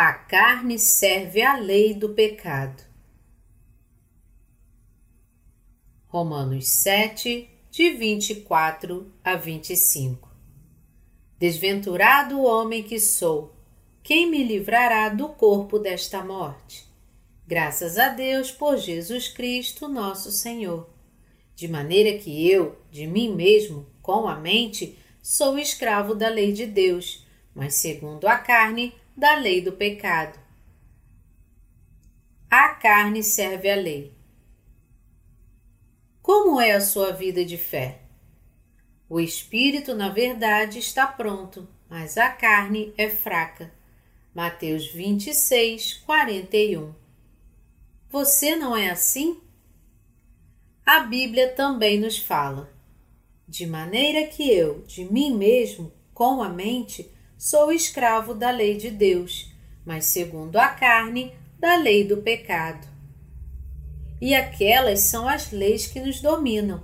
A carne serve à lei do pecado. Romanos 7, de 24 a 25 Desventurado homem que sou, quem me livrará do corpo desta morte? Graças a Deus por Jesus Cristo, nosso Senhor. De maneira que eu, de mim mesmo, com a mente, sou escravo da lei de Deus, mas segundo a carne, da lei do pecado. A carne serve à lei. Como é a sua vida de fé? O espírito, na verdade, está pronto, mas a carne é fraca. Mateus 26, 41. Você não é assim? A Bíblia também nos fala: de maneira que eu, de mim mesmo, com a mente, sou escravo da lei de Deus, mas segundo a carne, da lei do pecado. E aquelas são as leis que nos dominam.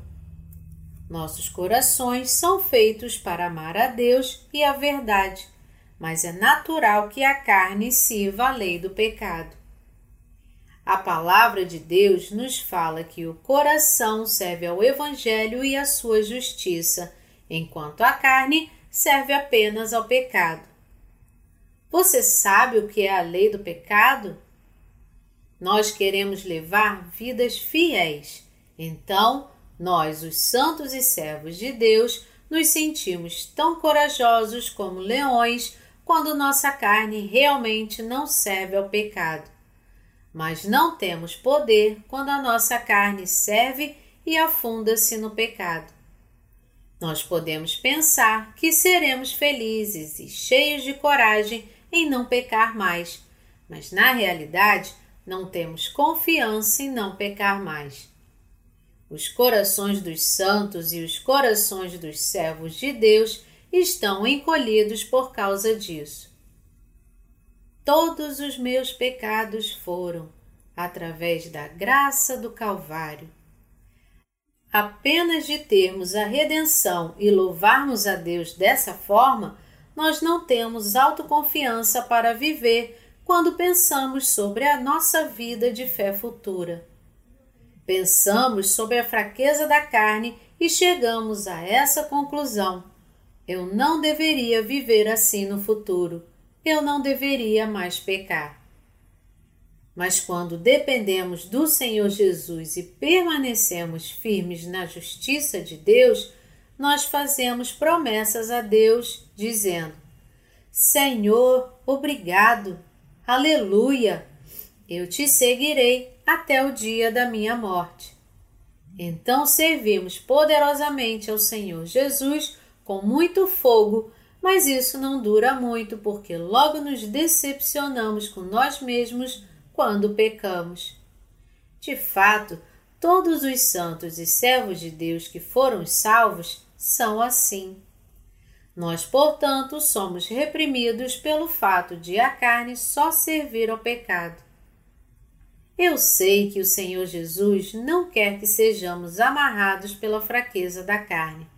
Nossos corações são feitos para amar a Deus e a verdade, mas é natural que a carne sirva a lei do pecado. A palavra de Deus nos fala que o coração serve ao Evangelho e à sua justiça, enquanto a carne serve apenas ao pecado. Você sabe o que é a lei do pecado? Nós queremos levar vidas fiéis. Então, nós, os santos e servos de Deus, nos sentimos tão corajosos como leões quando nossa carne realmente não serve ao pecado. Mas não temos poder quando a nossa carne serve e afunda-se no pecado. Nós podemos pensar que seremos felizes e cheios de coragem em não pecar mais, mas na realidade não temos confiança em não pecar mais. Os corações dos santos e os corações dos servos de Deus estão encolhidos por causa disso. Todos os meus pecados foram, através da graça do Calvário, Apenas de termos a redenção e louvarmos a Deus dessa forma, nós não temos autoconfiança para viver quando pensamos sobre a nossa vida de fé futura. Pensamos sobre a fraqueza da carne e chegamos a essa conclusão: eu não deveria viver assim no futuro, eu não deveria mais pecar. Mas quando dependemos do Senhor Jesus e permanecemos firmes na justiça de Deus, nós fazemos promessas a Deus, dizendo: Senhor, obrigado, aleluia, eu te seguirei até o dia da minha morte. Então servimos poderosamente ao Senhor Jesus com muito fogo, mas isso não dura muito porque logo nos decepcionamos com nós mesmos quando pecamos. De fato, todos os santos e servos de Deus que foram salvos são assim. Nós, portanto, somos reprimidos pelo fato de a carne só servir ao pecado. Eu sei que o Senhor Jesus não quer que sejamos amarrados pela fraqueza da carne.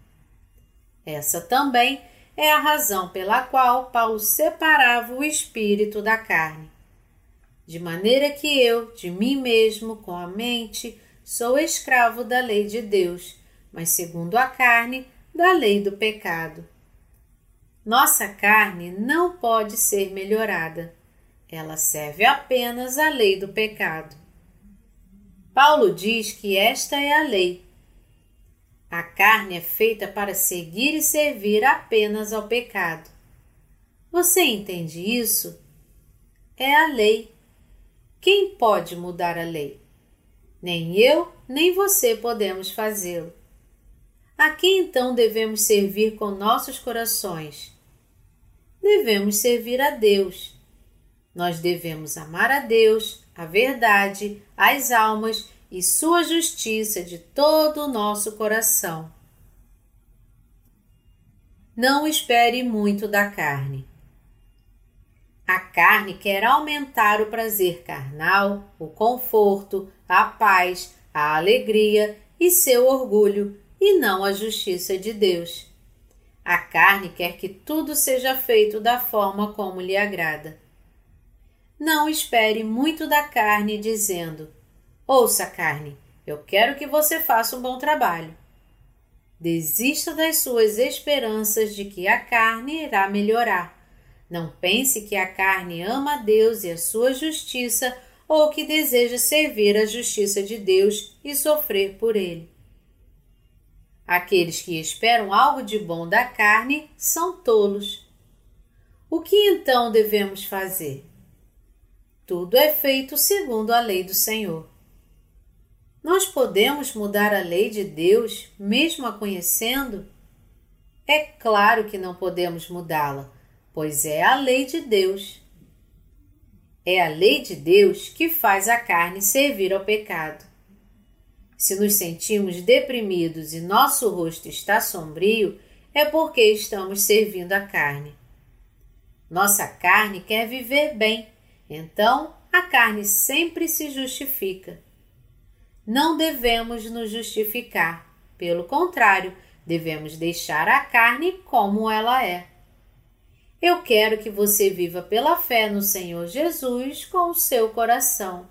Essa também é a razão pela qual Paulo separava o espírito da carne de maneira que eu, de mim mesmo, com a mente, sou escravo da lei de Deus, mas segundo a carne, da lei do pecado. Nossa carne não pode ser melhorada. Ela serve apenas à lei do pecado. Paulo diz que esta é a lei. A carne é feita para seguir e servir apenas ao pecado. Você entende isso? É a lei quem pode mudar a lei? Nem eu, nem você podemos fazê-lo. A quem então devemos servir com nossos corações? Devemos servir a Deus. Nós devemos amar a Deus, a verdade, as almas e sua justiça de todo o nosso coração. Não espere muito da carne. A carne quer aumentar o prazer carnal, o conforto, a paz, a alegria e seu orgulho, e não a justiça de Deus. A carne quer que tudo seja feito da forma como lhe agrada. Não espere muito da carne dizendo: Ouça, carne, eu quero que você faça um bom trabalho. Desista das suas esperanças de que a carne irá melhorar. Não pense que a carne ama a Deus e a sua justiça ou que deseja servir a justiça de Deus e sofrer por ele. Aqueles que esperam algo de bom da carne são tolos. O que então devemos fazer? Tudo é feito segundo a lei do Senhor. Nós podemos mudar a lei de Deus, mesmo a conhecendo? É claro que não podemos mudá-la, pois é a lei de Deus. É a lei de Deus que faz a carne servir ao pecado. Se nos sentimos deprimidos e nosso rosto está sombrio, é porque estamos servindo a carne. Nossa carne quer viver bem, então a carne sempre se justifica. Não devemos nos justificar, pelo contrário, devemos deixar a carne como ela é. Eu quero que você viva pela fé no Senhor Jesus com o seu coração.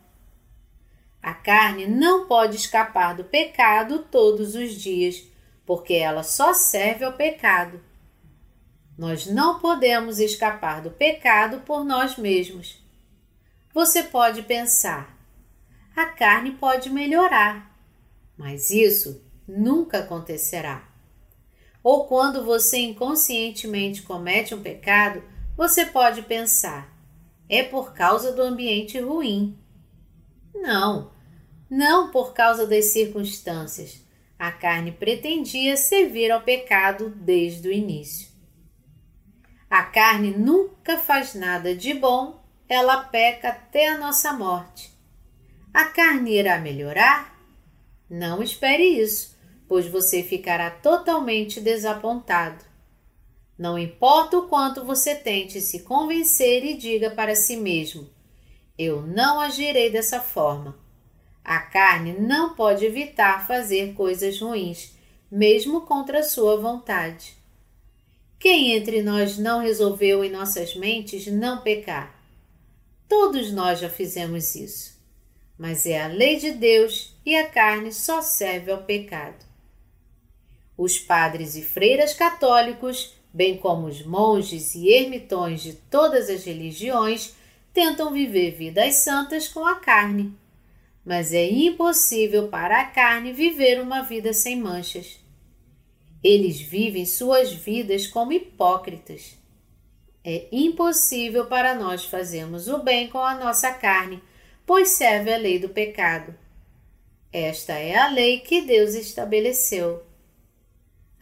A carne não pode escapar do pecado todos os dias, porque ela só serve ao pecado. Nós não podemos escapar do pecado por nós mesmos. Você pode pensar: a carne pode melhorar, mas isso nunca acontecerá. Ou quando você inconscientemente comete um pecado, você pode pensar: é por causa do ambiente ruim. Não, não por causa das circunstâncias. A carne pretendia servir ao pecado desde o início. A carne nunca faz nada de bom, ela peca até a nossa morte. A carne irá melhorar? Não espere isso, pois você ficará totalmente desapontado. Não importa o quanto você tente se convencer e diga para si mesmo: Eu não agirei dessa forma. A carne não pode evitar fazer coisas ruins, mesmo contra sua vontade. Quem entre nós não resolveu em nossas mentes não pecar? Todos nós já fizemos isso. Mas é a lei de Deus e a carne só serve ao pecado. Os padres e freiras católicos, bem como os monges e ermitões de todas as religiões, tentam viver vidas santas com a carne mas é impossível para a carne viver uma vida sem manchas. Eles vivem suas vidas como hipócritas. É impossível para nós fazermos o bem com a nossa carne, pois serve a lei do pecado. Esta é a lei que Deus estabeleceu.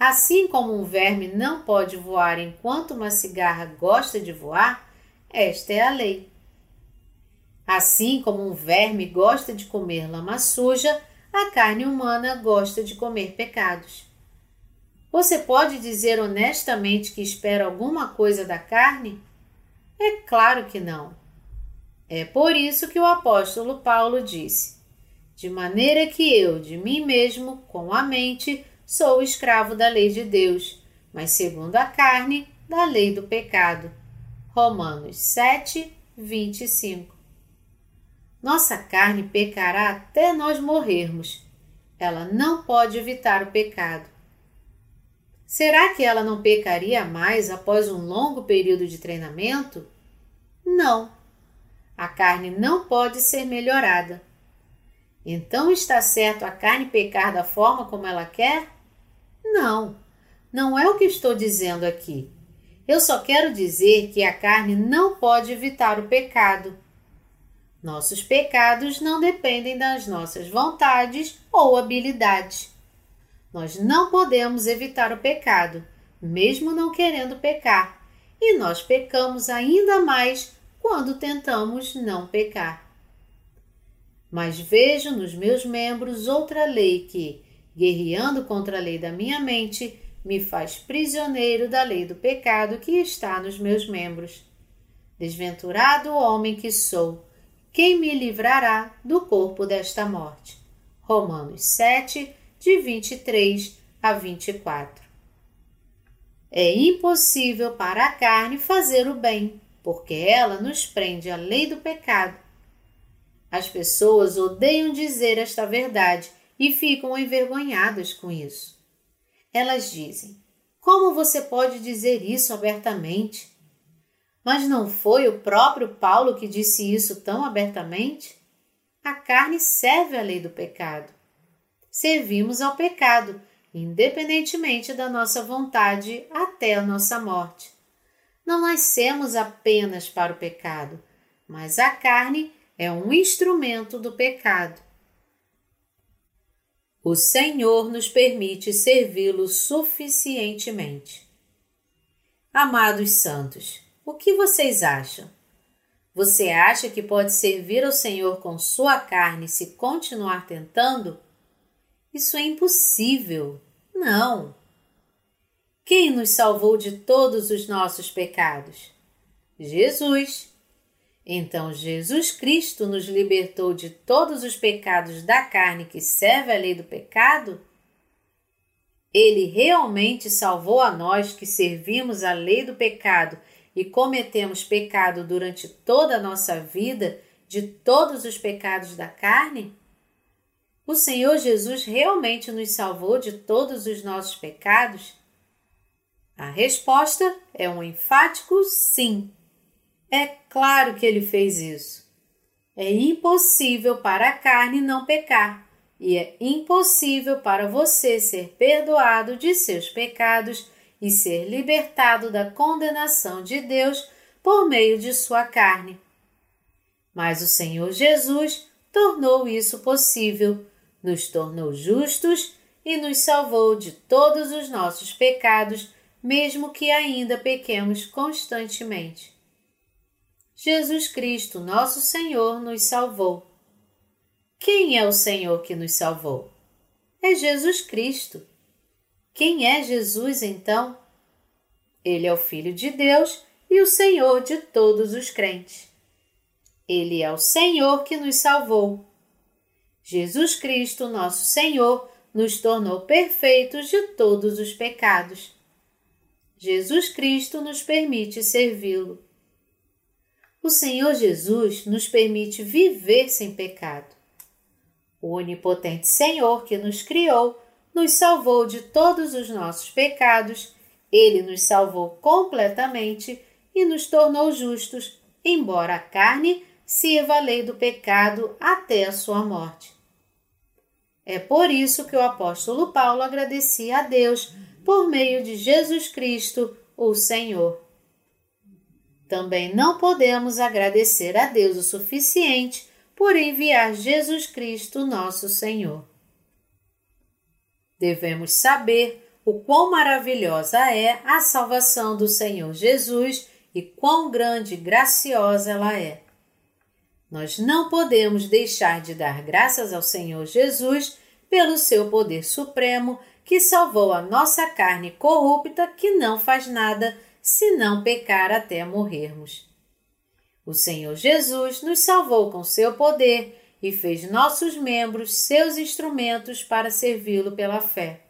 Assim como um verme não pode voar enquanto uma cigarra gosta de voar, esta é a lei. Assim como um verme gosta de comer lama suja, a carne humana gosta de comer pecados. Você pode dizer honestamente que espera alguma coisa da carne? É claro que não. É por isso que o apóstolo Paulo disse: De maneira que eu, de mim mesmo, com a mente, sou escravo da lei de Deus, mas segundo a carne, da lei do pecado. Romanos 7, 25. Nossa carne pecará até nós morrermos. Ela não pode evitar o pecado. Será que ela não pecaria mais após um longo período de treinamento? Não. A carne não pode ser melhorada. Então está certo a carne pecar da forma como ela quer? Não, não é o que estou dizendo aqui. Eu só quero dizer que a carne não pode evitar o pecado nossos pecados não dependem das nossas vontades ou habilidades. Nós não podemos evitar o pecado, mesmo não querendo pecar, e nós pecamos ainda mais quando tentamos não pecar. Mas vejo nos meus membros outra lei que, guerreando contra a lei da minha mente, me faz prisioneiro da lei do pecado que está nos meus membros. Desventurado homem que sou! quem me livrará do corpo desta morte? Romanos 7, de 23 a 24. É impossível para a carne fazer o bem, porque ela nos prende à lei do pecado. As pessoas odeiam dizer esta verdade e ficam envergonhadas com isso. Elas dizem: Como você pode dizer isso abertamente? Mas não foi o próprio Paulo que disse isso tão abertamente? A carne serve à lei do pecado. Servimos ao pecado, independentemente da nossa vontade até a nossa morte. Não nascemos apenas para o pecado, mas a carne é um instrumento do pecado. O Senhor nos permite servi-lo suficientemente. Amados santos, o que vocês acham? Você acha que pode servir ao Senhor com sua carne se continuar tentando? Isso é impossível. Não. Quem nos salvou de todos os nossos pecados? Jesus. Então, Jesus Cristo nos libertou de todos os pecados da carne que serve à lei do pecado? Ele realmente salvou a nós que servimos a lei do pecado e cometemos pecado durante toda a nossa vida de todos os pecados da carne? O Senhor Jesus realmente nos salvou de todos os nossos pecados? A resposta é um enfático sim. É claro que ele fez isso. É impossível para a carne não pecar, e é impossível para você ser perdoado de seus pecados e ser libertado da condenação de Deus por meio de sua carne. Mas o Senhor Jesus tornou isso possível, nos tornou justos e nos salvou de todos os nossos pecados, mesmo que ainda pequemos constantemente. Jesus Cristo, nosso Senhor, nos salvou. Quem é o Senhor que nos salvou? É Jesus Cristo. Quem é Jesus então? Ele é o Filho de Deus e o Senhor de todos os crentes. Ele é o Senhor que nos salvou. Jesus Cristo, nosso Senhor, nos tornou perfeitos de todos os pecados. Jesus Cristo nos permite servi-lo. O Senhor Jesus nos permite viver sem pecado. O onipotente Senhor que nos criou nos salvou de todos os nossos pecados, ele nos salvou completamente e nos tornou justos, embora a carne sirva a lei do pecado até a sua morte. É por isso que o apóstolo Paulo agradecia a Deus por meio de Jesus Cristo, o Senhor. Também não podemos agradecer a Deus o suficiente por enviar Jesus Cristo, nosso Senhor. Devemos saber o quão maravilhosa é a salvação do Senhor Jesus e quão grande e graciosa ela é. Nós não podemos deixar de dar graças ao Senhor Jesus pelo seu poder supremo que salvou a nossa carne corrupta que não faz nada senão pecar até morrermos. O Senhor Jesus nos salvou com seu poder e fez nossos membros seus instrumentos para servi-lo pela fé.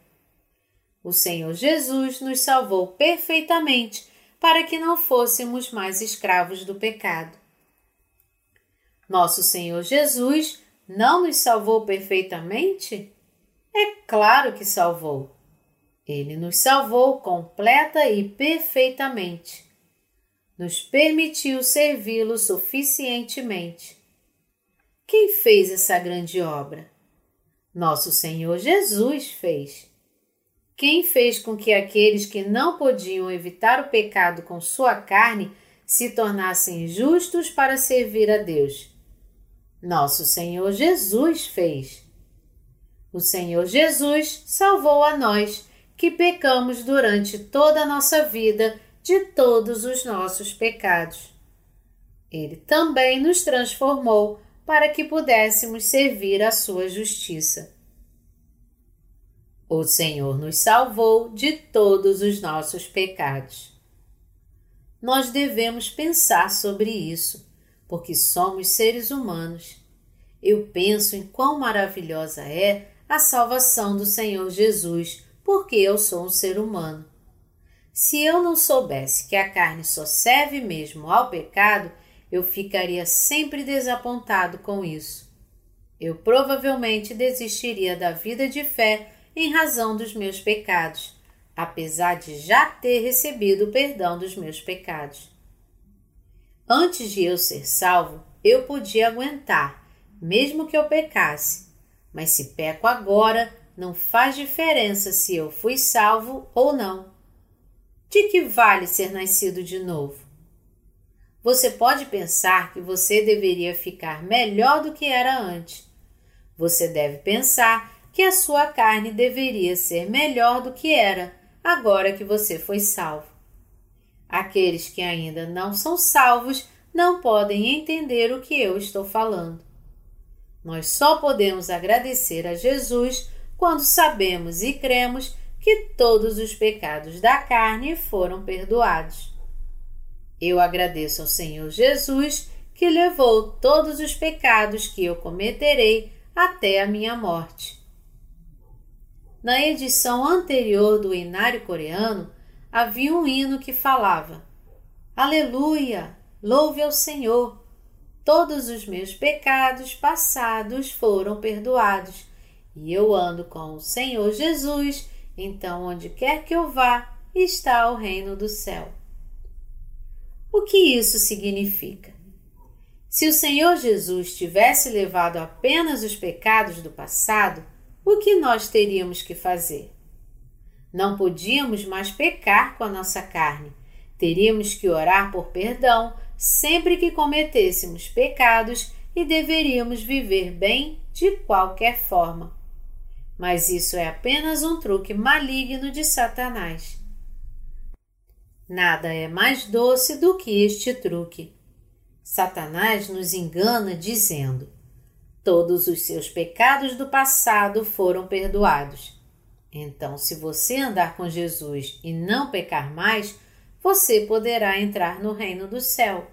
O Senhor Jesus nos salvou perfeitamente para que não fôssemos mais escravos do pecado. Nosso Senhor Jesus não nos salvou perfeitamente? É claro que salvou. Ele nos salvou completa e perfeitamente. Nos permitiu servi-lo suficientemente. Quem fez essa grande obra? Nosso Senhor Jesus fez. Quem fez com que aqueles que não podiam evitar o pecado com sua carne se tornassem justos para servir a Deus? Nosso Senhor Jesus fez. O Senhor Jesus salvou a nós que pecamos durante toda a nossa vida de todos os nossos pecados. Ele também nos transformou para que pudéssemos servir a sua justiça. O Senhor nos salvou de todos os nossos pecados. Nós devemos pensar sobre isso, porque somos seres humanos. Eu penso em quão maravilhosa é a salvação do Senhor Jesus, porque eu sou um ser humano. Se eu não soubesse que a carne só serve mesmo ao pecado, eu ficaria sempre desapontado com isso. Eu provavelmente desistiria da vida de fé em razão dos meus pecados, apesar de já ter recebido o perdão dos meus pecados. Antes de eu ser salvo, eu podia aguentar, mesmo que eu pecasse, mas se peco agora, não faz diferença se eu fui salvo ou não. De que vale ser nascido de novo? Você pode pensar que você deveria ficar melhor do que era antes. Você deve pensar que a sua carne deveria ser melhor do que era agora que você foi salvo. Aqueles que ainda não são salvos não podem entender o que eu estou falando. Nós só podemos agradecer a Jesus quando sabemos e cremos que todos os pecados da carne foram perdoados. Eu agradeço ao Senhor Jesus que levou todos os pecados que eu cometerei até a minha morte. Na edição anterior do Inário Coreano, havia um hino que falava: Aleluia! Louve ao Senhor! Todos os meus pecados passados foram perdoados, e eu ando com o Senhor Jesus, então onde quer que eu vá, está o reino do céu. O que isso significa? Se o Senhor Jesus tivesse levado apenas os pecados do passado, o que nós teríamos que fazer? Não podíamos mais pecar com a nossa carne. Teríamos que orar por perdão sempre que cometêssemos pecados e deveríamos viver bem de qualquer forma. Mas isso é apenas um truque maligno de Satanás. Nada é mais doce do que este truque. Satanás nos engana dizendo: todos os seus pecados do passado foram perdoados. Então, se você andar com Jesus e não pecar mais, você poderá entrar no reino do céu.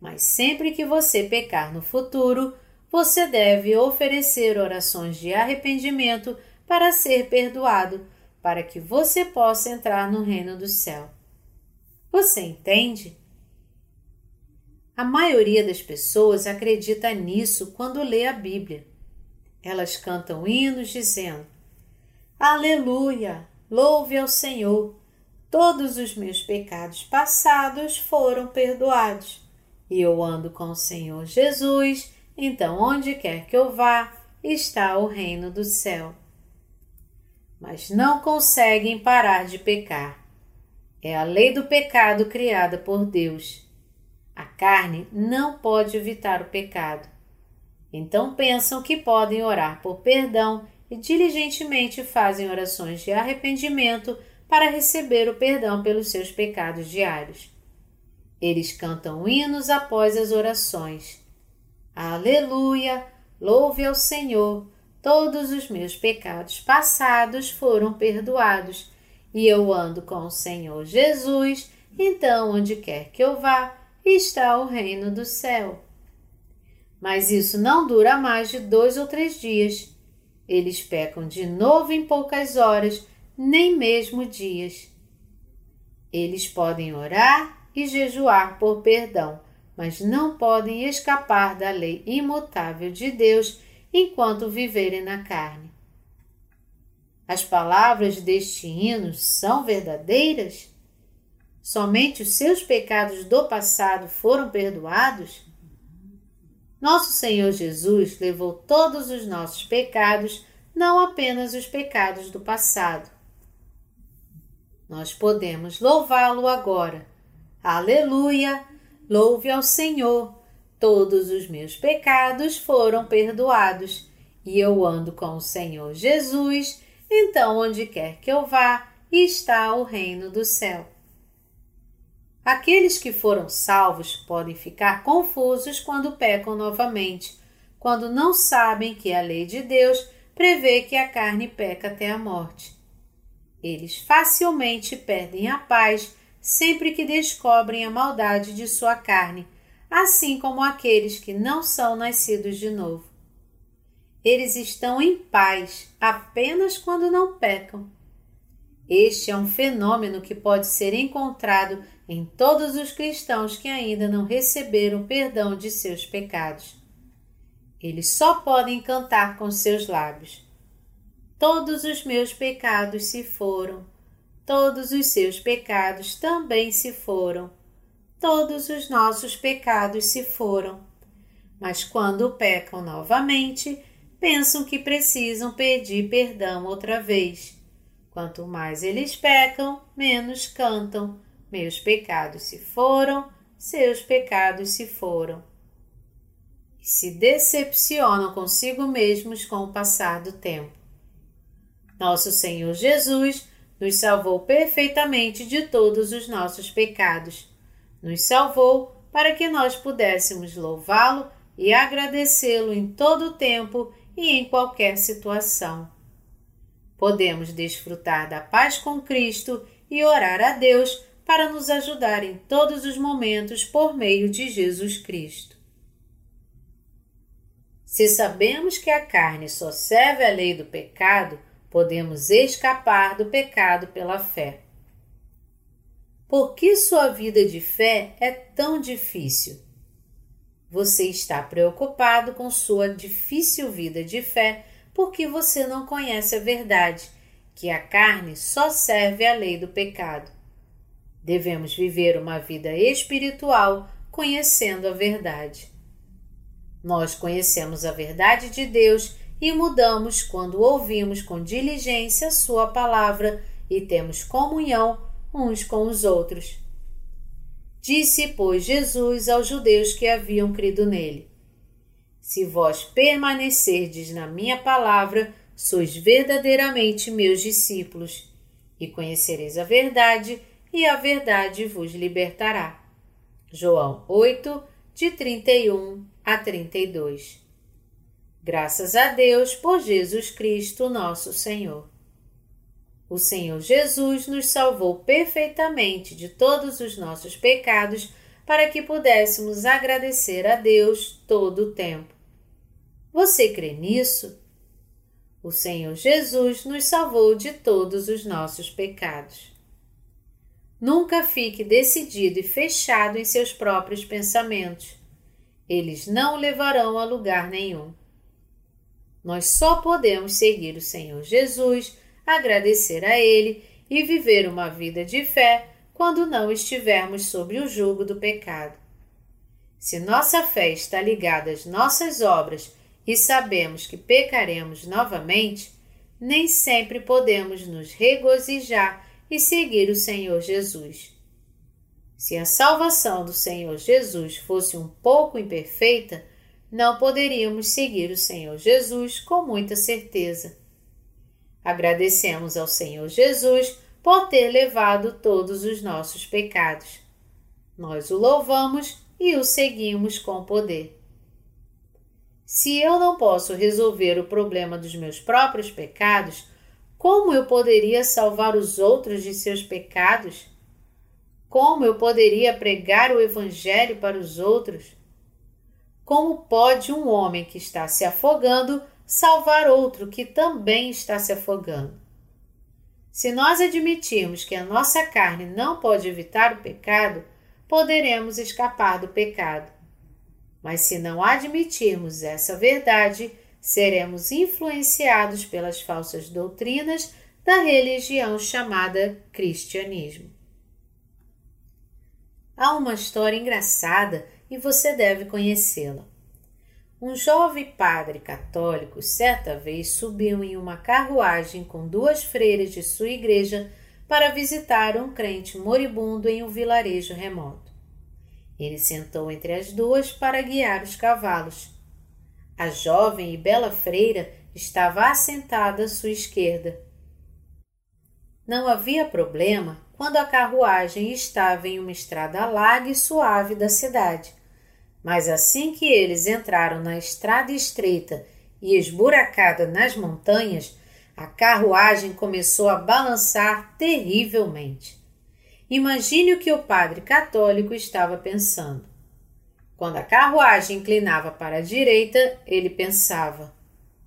Mas sempre que você pecar no futuro, você deve oferecer orações de arrependimento para ser perdoado, para que você possa entrar no reino do céu. Você entende? A maioria das pessoas acredita nisso quando lê a Bíblia. Elas cantam hinos dizendo: Aleluia! Louve ao Senhor! Todos os meus pecados passados foram perdoados. E eu ando com o Senhor Jesus, então onde quer que eu vá, está o reino do céu. Mas não conseguem parar de pecar. É a lei do pecado criada por Deus. A carne não pode evitar o pecado. Então pensam que podem orar por perdão e diligentemente fazem orações de arrependimento para receber o perdão pelos seus pecados diários. Eles cantam hinos após as orações. Aleluia! Louve ao Senhor! Todos os meus pecados passados foram perdoados e eu ando com o Senhor Jesus, então onde quer que eu vá, está o reino do céu. Mas isso não dura mais de dois ou três dias. Eles pecam de novo em poucas horas, nem mesmo dias. Eles podem orar e jejuar por perdão, mas não podem escapar da lei imutável de Deus enquanto viverem na carne. As palavras deste hino são verdadeiras? Somente os seus pecados do passado foram perdoados? Nosso Senhor Jesus levou todos os nossos pecados, não apenas os pecados do passado. Nós podemos louvá-lo agora. Aleluia! Louve ao Senhor! Todos os meus pecados foram perdoados e eu ando com o Senhor Jesus, então onde quer que eu vá, está o reino do céu. Aqueles que foram salvos podem ficar confusos quando pecam novamente, quando não sabem que a lei de Deus prevê que a carne peca até a morte. Eles facilmente perdem a paz sempre que descobrem a maldade de sua carne, assim como aqueles que não são nascidos de novo. Eles estão em paz apenas quando não pecam. Este é um fenômeno que pode ser encontrado em todos os cristãos que ainda não receberam perdão de seus pecados. Eles só podem cantar com seus lábios. Todos os meus pecados se foram, todos os seus pecados também se foram, todos os nossos pecados se foram. Mas quando pecam novamente, pensam que precisam pedir perdão outra vez. Quanto mais eles pecam, menos cantam. Meus pecados se foram, seus pecados se foram. E se decepcionam consigo mesmos com o passar do tempo. Nosso Senhor Jesus nos salvou perfeitamente de todos os nossos pecados. Nos salvou para que nós pudéssemos louvá-lo e agradecê-lo em todo o tempo e em qualquer situação. Podemos desfrutar da paz com Cristo e orar a Deus para nos ajudar em todos os momentos por meio de Jesus Cristo. Se sabemos que a carne só serve à lei do pecado, podemos escapar do pecado pela fé. Por que sua vida de fé é tão difícil? Você está preocupado com sua difícil vida de fé porque você não conhece a verdade, que a carne só serve à lei do pecado. Devemos viver uma vida espiritual conhecendo a verdade. Nós conhecemos a verdade de Deus e mudamos quando ouvimos com diligência Sua palavra e temos comunhão uns com os outros. Disse, pois, Jesus aos judeus que haviam crido nele: se vós permanecerdes na minha palavra, sois verdadeiramente meus discípulos, e conhecereis a verdade, e a verdade vos libertará. João 8, de 31 a 32. Graças a Deus por Jesus Cristo, nosso Senhor. O Senhor Jesus nos salvou perfeitamente de todos os nossos pecados para que pudéssemos agradecer a Deus todo o tempo. Você crê nisso? O Senhor Jesus nos salvou de todos os nossos pecados. Nunca fique decidido e fechado em seus próprios pensamentos. Eles não o levarão a lugar nenhum. Nós só podemos seguir o Senhor Jesus, agradecer a Ele e viver uma vida de fé quando não estivermos sob o jugo do pecado. Se nossa fé está ligada às nossas obras e sabemos que pecaremos novamente, nem sempre podemos nos regozijar e seguir o Senhor Jesus. Se a salvação do Senhor Jesus fosse um pouco imperfeita, não poderíamos seguir o Senhor Jesus com muita certeza. Agradecemos ao Senhor Jesus por ter levado todos os nossos pecados. Nós o louvamos e o seguimos com poder. Se eu não posso resolver o problema dos meus próprios pecados, como eu poderia salvar os outros de seus pecados? Como eu poderia pregar o Evangelho para os outros? Como pode um homem que está se afogando salvar outro que também está se afogando? Se nós admitirmos que a nossa carne não pode evitar o pecado, poderemos escapar do pecado. Mas se não admitirmos essa verdade, seremos influenciados pelas falsas doutrinas da religião chamada cristianismo. Há uma história engraçada e você deve conhecê-la. Um jovem padre católico certa vez subiu em uma carruagem com duas freiras de sua igreja para visitar um crente moribundo em um vilarejo remoto. Ele sentou entre as duas para guiar os cavalos. A jovem e bela freira estava assentada à sua esquerda. Não havia problema quando a carruagem estava em uma estrada larga e suave da cidade. Mas assim que eles entraram na estrada estreita e esburacada nas montanhas, a carruagem começou a balançar terrivelmente. Imagine o que o padre católico estava pensando. Quando a carruagem inclinava para a direita, ele pensava: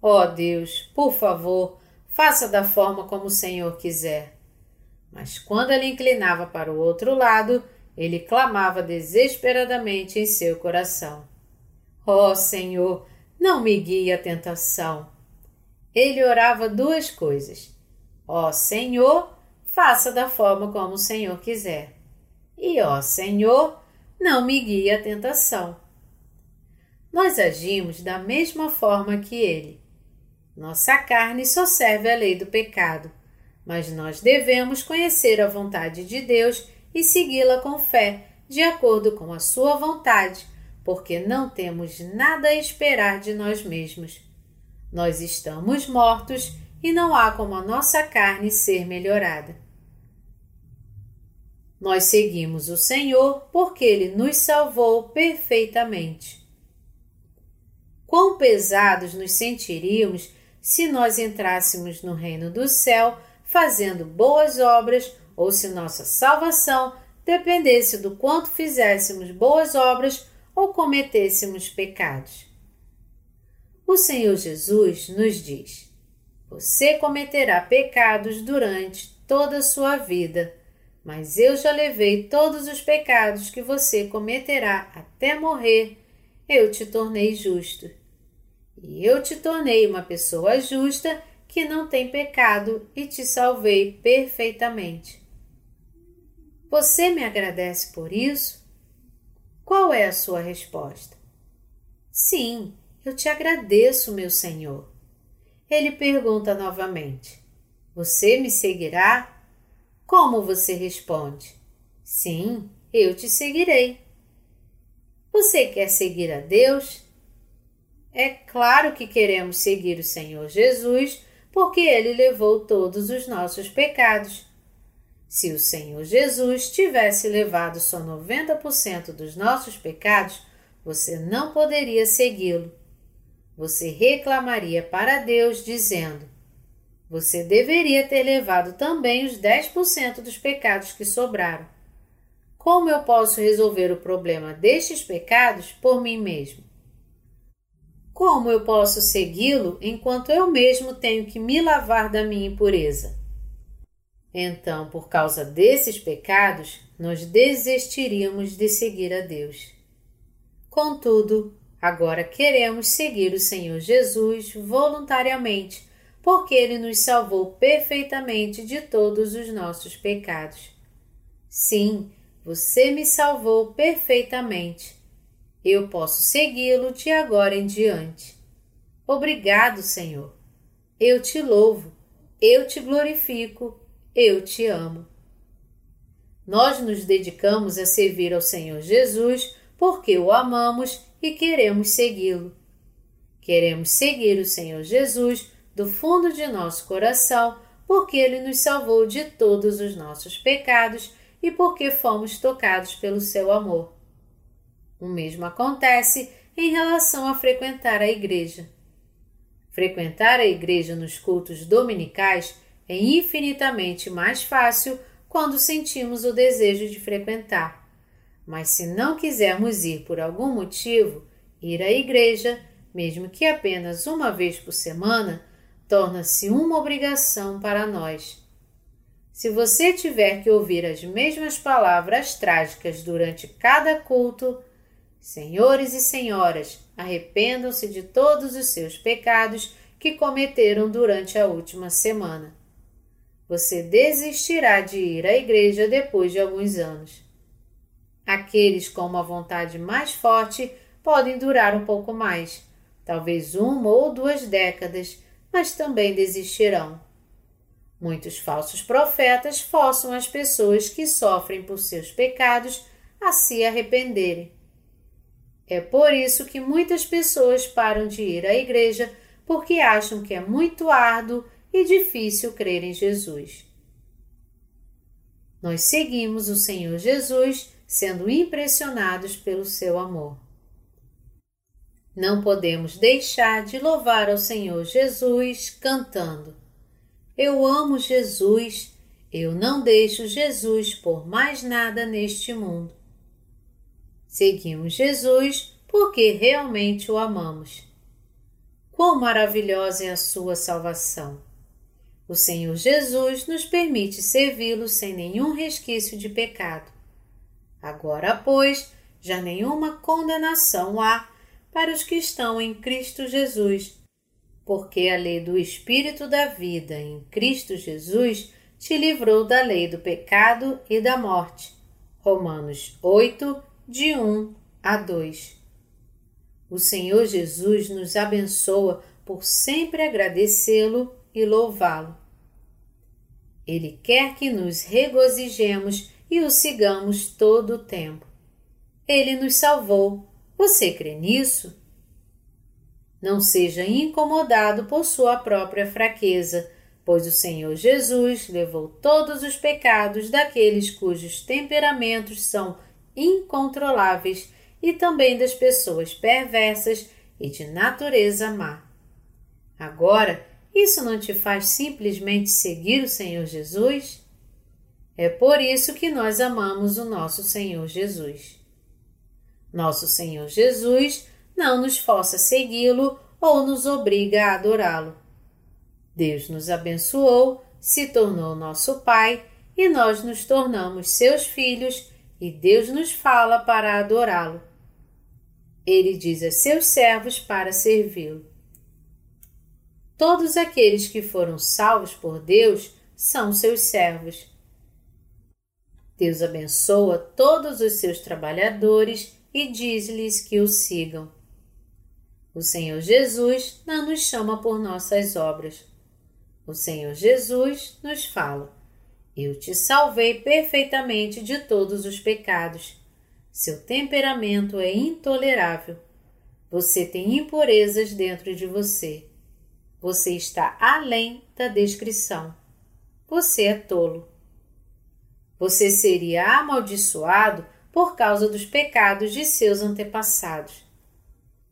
Ó oh Deus, por favor, faça da forma como o Senhor quiser. Mas quando ele inclinava para o outro lado, ele clamava desesperadamente em seu coração: Ó oh, Senhor, não me guie à tentação. Ele orava duas coisas: Ó oh, Senhor, faça da forma como o Senhor quiser. E ó Senhor, não me guie à tentação. Nós agimos da mesma forma que ele. Nossa carne só serve à lei do pecado, mas nós devemos conhecer a vontade de Deus e segui-la com fé, de acordo com a sua vontade, porque não temos nada a esperar de nós mesmos. Nós estamos mortos e não há como a nossa carne ser melhorada. Nós seguimos o Senhor porque Ele nos salvou perfeitamente. Quão pesados nos sentiríamos se nós entrássemos no reino do céu fazendo boas obras ou se nossa salvação dependesse do quanto fizéssemos boas obras ou cometêssemos pecados. O Senhor Jesus nos diz: Você cometerá pecados durante toda a sua vida, mas eu já levei todos os pecados que você cometerá até morrer. Eu te tornei justo. E eu te tornei uma pessoa justa que não tem pecado e te salvei perfeitamente. Você me agradece por isso? Qual é a sua resposta? Sim, eu te agradeço, meu Senhor. Ele pergunta novamente: Você me seguirá? Como você responde? Sim, eu te seguirei. Você quer seguir a Deus? É claro que queremos seguir o Senhor Jesus, porque ele levou todos os nossos pecados se o Senhor Jesus tivesse levado só 90% dos nossos pecados, você não poderia segui-lo. Você reclamaria para Deus dizendo: Você deveria ter levado também os 10% dos pecados que sobraram. Como eu posso resolver o problema destes pecados por mim mesmo? Como eu posso segui-lo enquanto eu mesmo tenho que me lavar da minha impureza? Então, por causa desses pecados, nós desistiríamos de seguir a Deus. Contudo, agora queremos seguir o Senhor Jesus voluntariamente, porque Ele nos salvou perfeitamente de todos os nossos pecados. Sim, você me salvou perfeitamente. Eu posso segui-lo de agora em diante. Obrigado, Senhor. Eu te louvo, eu te glorifico eu te amo. Nós nos dedicamos a servir ao Senhor Jesus porque o amamos e queremos segui-lo. Queremos seguir o Senhor Jesus do fundo de nosso coração porque ele nos salvou de todos os nossos pecados e porque fomos tocados pelo seu amor. O mesmo acontece em relação a frequentar a igreja. Frequentar a igreja nos cultos dominicais é infinitamente mais fácil quando sentimos o desejo de frequentar. Mas se não quisermos ir por algum motivo, ir à igreja, mesmo que apenas uma vez por semana, torna-se uma obrigação para nós. Se você tiver que ouvir as mesmas palavras trágicas durante cada culto, senhores e senhoras, arrependam-se de todos os seus pecados que cometeram durante a última semana você desistirá de ir à igreja depois de alguns anos. Aqueles com uma vontade mais forte podem durar um pouco mais, talvez uma ou duas décadas, mas também desistirão. Muitos falsos profetas forçam as pessoas que sofrem por seus pecados a se arrependerem. É por isso que muitas pessoas param de ir à igreja porque acham que é muito árduo e difícil crer em Jesus. Nós seguimos o Senhor Jesus sendo impressionados pelo seu amor. Não podemos deixar de louvar ao Senhor Jesus cantando: Eu amo Jesus, eu não deixo Jesus por mais nada neste mundo. Seguimos Jesus porque realmente o amamos. Quão maravilhosa é a sua salvação! O Senhor Jesus nos permite servi-lo sem nenhum resquício de pecado. Agora, pois, já nenhuma condenação há para os que estão em Cristo Jesus, porque a lei do Espírito da vida em Cristo Jesus te livrou da lei do pecado e da morte. Romanos 8, de 1 a 2. O Senhor Jesus nos abençoa por sempre agradecê-lo e louvá-lo. Ele quer que nos regozijemos e o sigamos todo o tempo. Ele nos salvou. Você crê nisso? Não seja incomodado por sua própria fraqueza, pois o Senhor Jesus levou todos os pecados daqueles cujos temperamentos são incontroláveis e também das pessoas perversas e de natureza má. Agora, isso não te faz simplesmente seguir o Senhor Jesus? É por isso que nós amamos o nosso Senhor Jesus. Nosso Senhor Jesus não nos força a segui-lo ou nos obriga a adorá-lo. Deus nos abençoou, se tornou nosso Pai e nós nos tornamos seus filhos e Deus nos fala para adorá-lo. Ele diz a seus servos para servi-lo. Todos aqueles que foram salvos por Deus são seus servos. Deus abençoa todos os seus trabalhadores e diz-lhes que o sigam. O Senhor Jesus não nos chama por nossas obras. O Senhor Jesus nos fala: Eu te salvei perfeitamente de todos os pecados seu temperamento é intolerável. Você tem impurezas dentro de você. Você está além da descrição. Você é tolo. Você seria amaldiçoado por causa dos pecados de seus antepassados.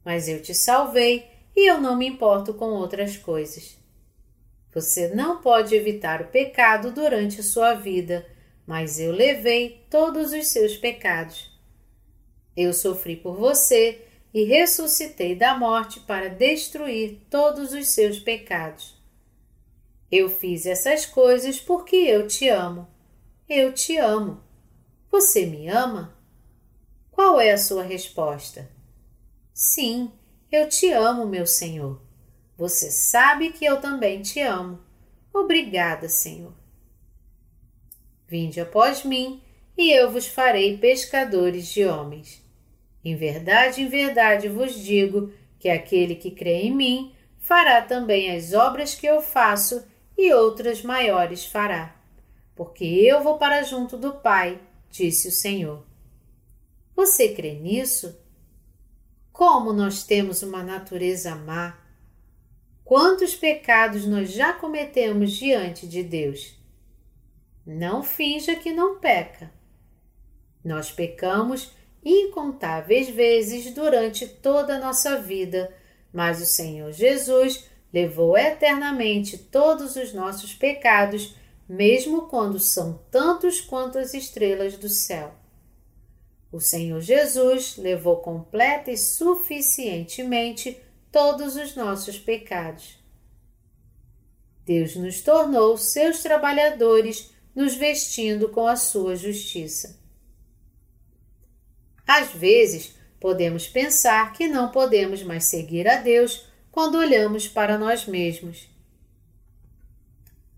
Mas eu te salvei e eu não me importo com outras coisas. Você não pode evitar o pecado durante a sua vida, mas eu levei todos os seus pecados. Eu sofri por você e ressuscitei da morte para destruir todos os seus pecados. Eu fiz essas coisas porque eu te amo. Eu te amo. Você me ama? Qual é a sua resposta? Sim, eu te amo, meu Senhor. Você sabe que eu também te amo. Obrigada, Senhor. Vinde após mim, e eu vos farei pescadores de homens. Em verdade, em verdade vos digo que aquele que crê em mim fará também as obras que eu faço e outras maiores fará. Porque eu vou para junto do Pai, disse o Senhor. Você crê nisso? Como nós temos uma natureza má? Quantos pecados nós já cometemos diante de Deus? Não finja que não peca. Nós pecamos incontáveis vezes durante toda a nossa vida, mas o Senhor Jesus levou eternamente todos os nossos pecados, mesmo quando são tantos quanto as estrelas do céu. O Senhor Jesus levou completa e suficientemente todos os nossos pecados. Deus nos tornou seus trabalhadores, nos vestindo com a sua justiça. Às vezes, podemos pensar que não podemos mais seguir a Deus quando olhamos para nós mesmos.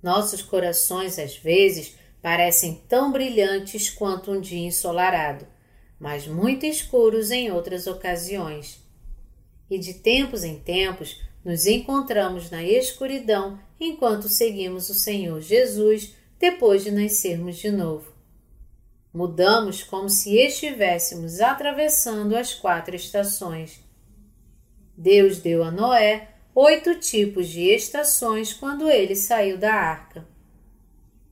Nossos corações, às vezes, parecem tão brilhantes quanto um dia ensolarado, mas muito escuros em outras ocasiões. E de tempos em tempos nos encontramos na escuridão enquanto seguimos o Senhor Jesus depois de nascermos de novo. Mudamos como se estivéssemos atravessando as quatro estações. Deus deu a Noé oito tipos de estações quando ele saiu da arca.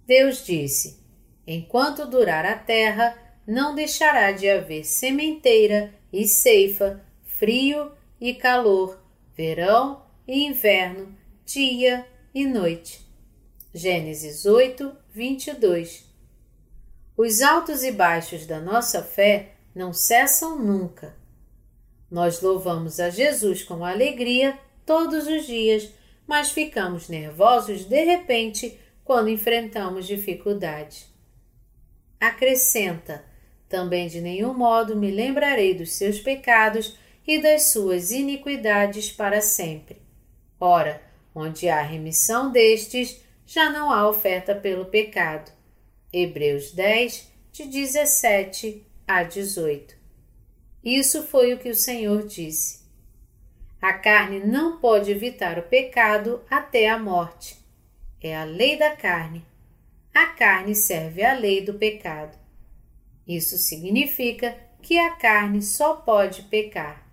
Deus disse: Enquanto durar a terra, não deixará de haver sementeira e ceifa, frio e calor, verão e inverno, dia e noite. Gênesis 8, 22 os altos e baixos da nossa fé não cessam nunca. Nós louvamos a Jesus com alegria todos os dias, mas ficamos nervosos de repente quando enfrentamos dificuldade. Acrescenta: também de nenhum modo me lembrarei dos seus pecados e das suas iniquidades para sempre. Ora, onde há remissão destes, já não há oferta pelo pecado. Hebreus 10, de 17 a 18. Isso foi o que o Senhor disse. A carne não pode evitar o pecado até a morte. É a lei da carne. A carne serve à lei do pecado. Isso significa que a carne só pode pecar.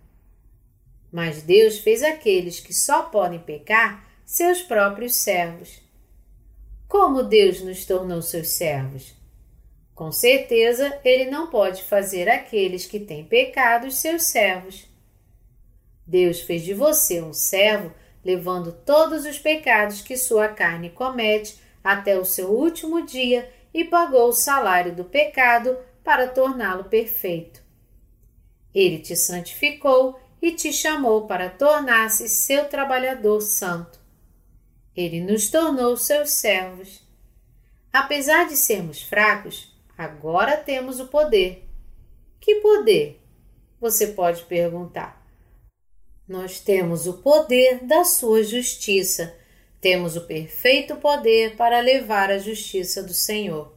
Mas Deus fez aqueles que só podem pecar seus próprios servos. Como Deus nos tornou seus servos? Com certeza, Ele não pode fazer aqueles que têm pecados seus servos. Deus fez de você um servo, levando todos os pecados que sua carne comete até o seu último dia e pagou o salário do pecado para torná-lo perfeito. Ele te santificou e te chamou para tornar-se seu trabalhador santo. Ele nos tornou seus servos. Apesar de sermos fracos, agora temos o poder. Que poder? Você pode perguntar. Nós temos o poder da sua justiça. Temos o perfeito poder para levar a justiça do Senhor.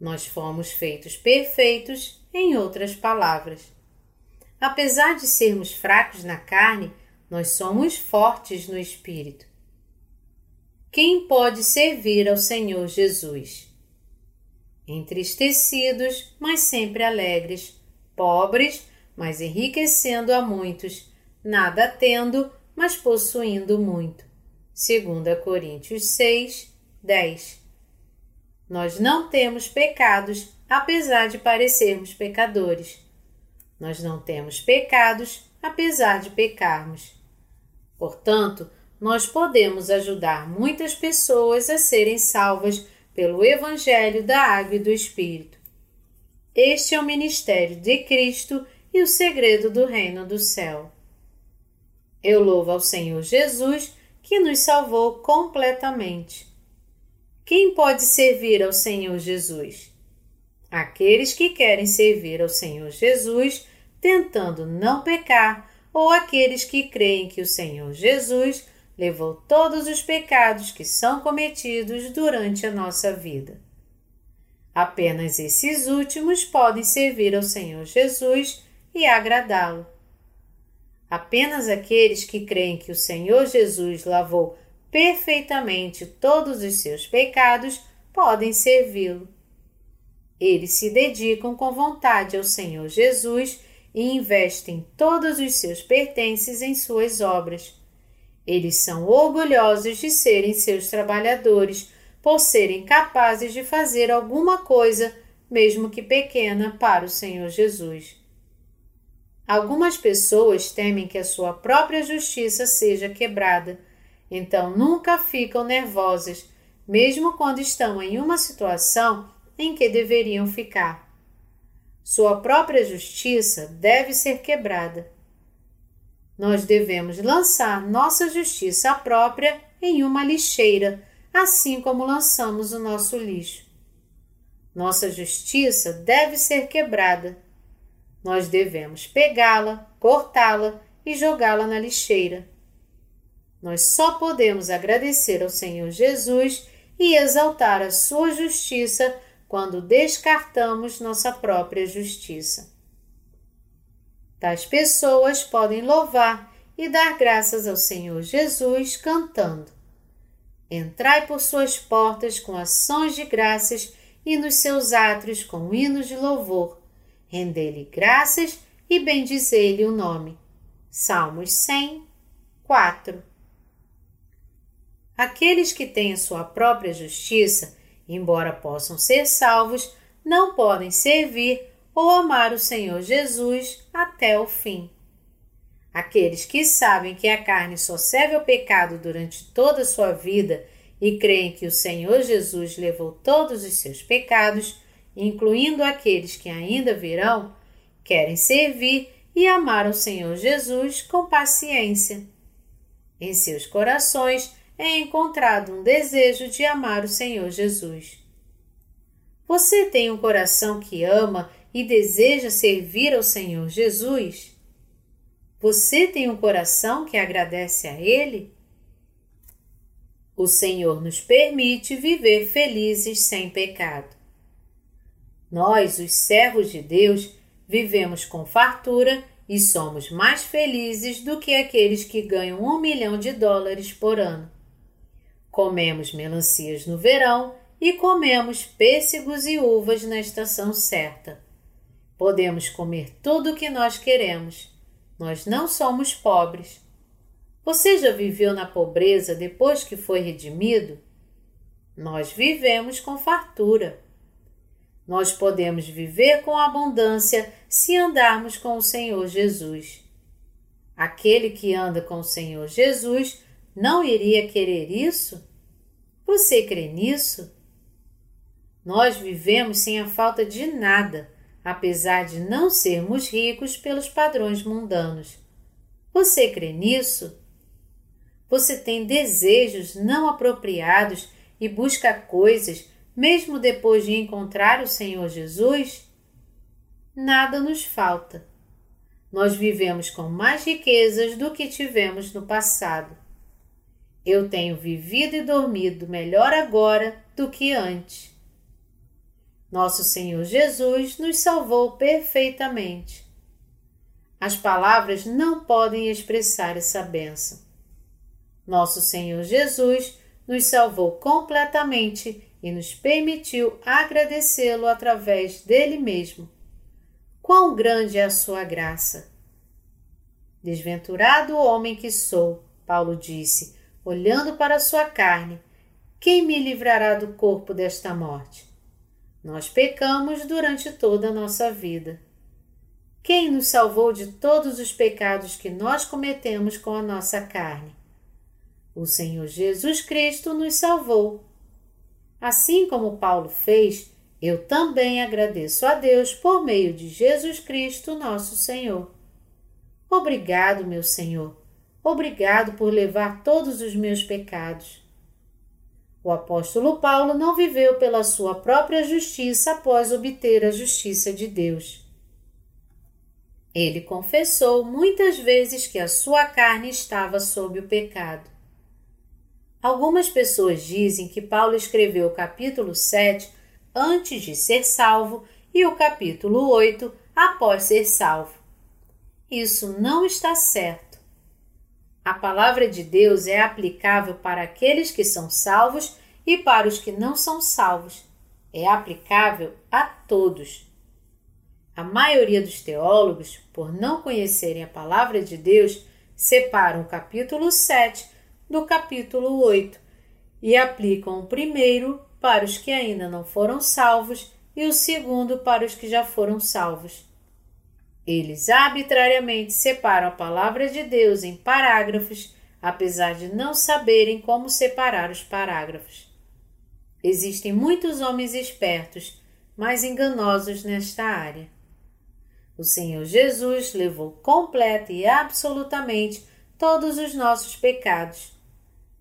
Nós fomos feitos perfeitos, em outras palavras. Apesar de sermos fracos na carne, nós somos fortes no espírito. Quem pode servir ao Senhor Jesus? Entristecidos, mas sempre alegres, pobres, mas enriquecendo a muitos, nada tendo, mas possuindo muito. 2 Coríntios 6, 10. Nós não temos pecados, apesar de parecermos pecadores. Nós não temos pecados, apesar de pecarmos. Portanto, nós podemos ajudar muitas pessoas a serem salvas pelo Evangelho da Água e do Espírito. Este é o ministério de Cristo e o segredo do reino do céu. Eu louvo ao Senhor Jesus que nos salvou completamente. Quem pode servir ao Senhor Jesus? Aqueles que querem servir ao Senhor Jesus tentando não pecar, ou aqueles que creem que o Senhor Jesus levou todos os pecados que são cometidos durante a nossa vida. Apenas esses últimos podem servir ao Senhor Jesus e agradá-lo. Apenas aqueles que creem que o Senhor Jesus lavou perfeitamente todos os seus pecados podem servi-lo. Eles se dedicam com vontade ao Senhor Jesus e investem todos os seus pertences em suas obras. Eles são orgulhosos de serem seus trabalhadores, por serem capazes de fazer alguma coisa, mesmo que pequena, para o Senhor Jesus. Algumas pessoas temem que a sua própria justiça seja quebrada, então nunca ficam nervosas, mesmo quando estão em uma situação em que deveriam ficar. Sua própria justiça deve ser quebrada. Nós devemos lançar nossa justiça própria em uma lixeira, assim como lançamos o nosso lixo. Nossa justiça deve ser quebrada. Nós devemos pegá-la, cortá-la e jogá-la na lixeira. Nós só podemos agradecer ao Senhor Jesus e exaltar a sua justiça quando descartamos nossa própria justiça. Tais pessoas podem louvar e dar graças ao Senhor Jesus cantando: Entrai por suas portas com ações de graças e nos seus átrios com hinos de louvor. Rendei-lhe graças e bendizei-lhe o nome. Salmos 100, 4 Aqueles que têm a sua própria justiça embora possam ser salvos, não podem servir ou amar o Senhor Jesus até o fim. Aqueles que sabem que a carne só serve ao pecado durante toda a sua vida e creem que o Senhor Jesus levou todos os seus pecados, incluindo aqueles que ainda virão, querem servir e amar o Senhor Jesus com paciência. Em seus corações é encontrado um desejo de amar o Senhor Jesus. Você tem um coração que ama e deseja servir ao Senhor Jesus? Você tem um coração que agradece a Ele? O Senhor nos permite viver felizes sem pecado. Nós, os servos de Deus, vivemos com fartura e somos mais felizes do que aqueles que ganham um milhão de dólares por ano. Comemos melancias no verão e comemos pêssegos e uvas na estação certa. Podemos comer tudo o que nós queremos. Nós não somos pobres. Você já viveu na pobreza depois que foi redimido? Nós vivemos com fartura. Nós podemos viver com abundância se andarmos com o Senhor Jesus. Aquele que anda com o Senhor Jesus não iria querer isso? Você crê nisso? Nós vivemos sem a falta de nada, apesar de não sermos ricos pelos padrões mundanos. Você crê nisso? Você tem desejos não apropriados e busca coisas mesmo depois de encontrar o Senhor Jesus? Nada nos falta. Nós vivemos com mais riquezas do que tivemos no passado. Eu tenho vivido e dormido melhor agora do que antes. Nosso Senhor Jesus nos salvou perfeitamente. As palavras não podem expressar essa benção. Nosso Senhor Jesus nos salvou completamente e nos permitiu agradecê-lo através dele mesmo. Quão grande é a sua graça! Desventurado homem que sou, Paulo disse, olhando para sua carne, quem me livrará do corpo desta morte? Nós pecamos durante toda a nossa vida. Quem nos salvou de todos os pecados que nós cometemos com a nossa carne? O Senhor Jesus Cristo nos salvou Assim como Paulo fez, eu também agradeço a Deus por meio de Jesus Cristo, nosso Senhor. Obrigado, meu Senhor. Obrigado por levar todos os meus pecados. O apóstolo Paulo não viveu pela sua própria justiça após obter a justiça de Deus. Ele confessou muitas vezes que a sua carne estava sob o pecado. Algumas pessoas dizem que Paulo escreveu o capítulo 7 antes de ser salvo e o capítulo 8 após ser salvo. Isso não está certo. A palavra de Deus é aplicável para aqueles que são salvos e para os que não são salvos. É aplicável a todos. A maioria dos teólogos, por não conhecerem a palavra de Deus, separam o capítulo 7 do capítulo 8 e aplicam o primeiro para os que ainda não foram salvos e o segundo para os que já foram salvos. Eles arbitrariamente separam a palavra de Deus em parágrafos, apesar de não saberem como separar os parágrafos. Existem muitos homens espertos, mas enganosos nesta área. O Senhor Jesus levou completa e absolutamente todos os nossos pecados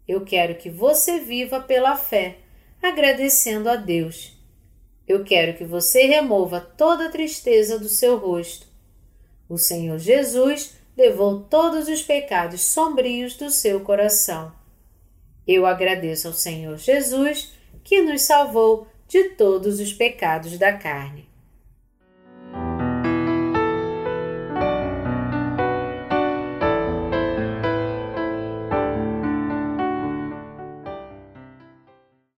eu quero que você viva pela fé, agradecendo a Deus. Eu quero que você remova toda a tristeza do seu rosto. O Senhor Jesus levou todos os pecados sombrios do seu coração. Eu agradeço ao Senhor Jesus que nos salvou de todos os pecados da carne.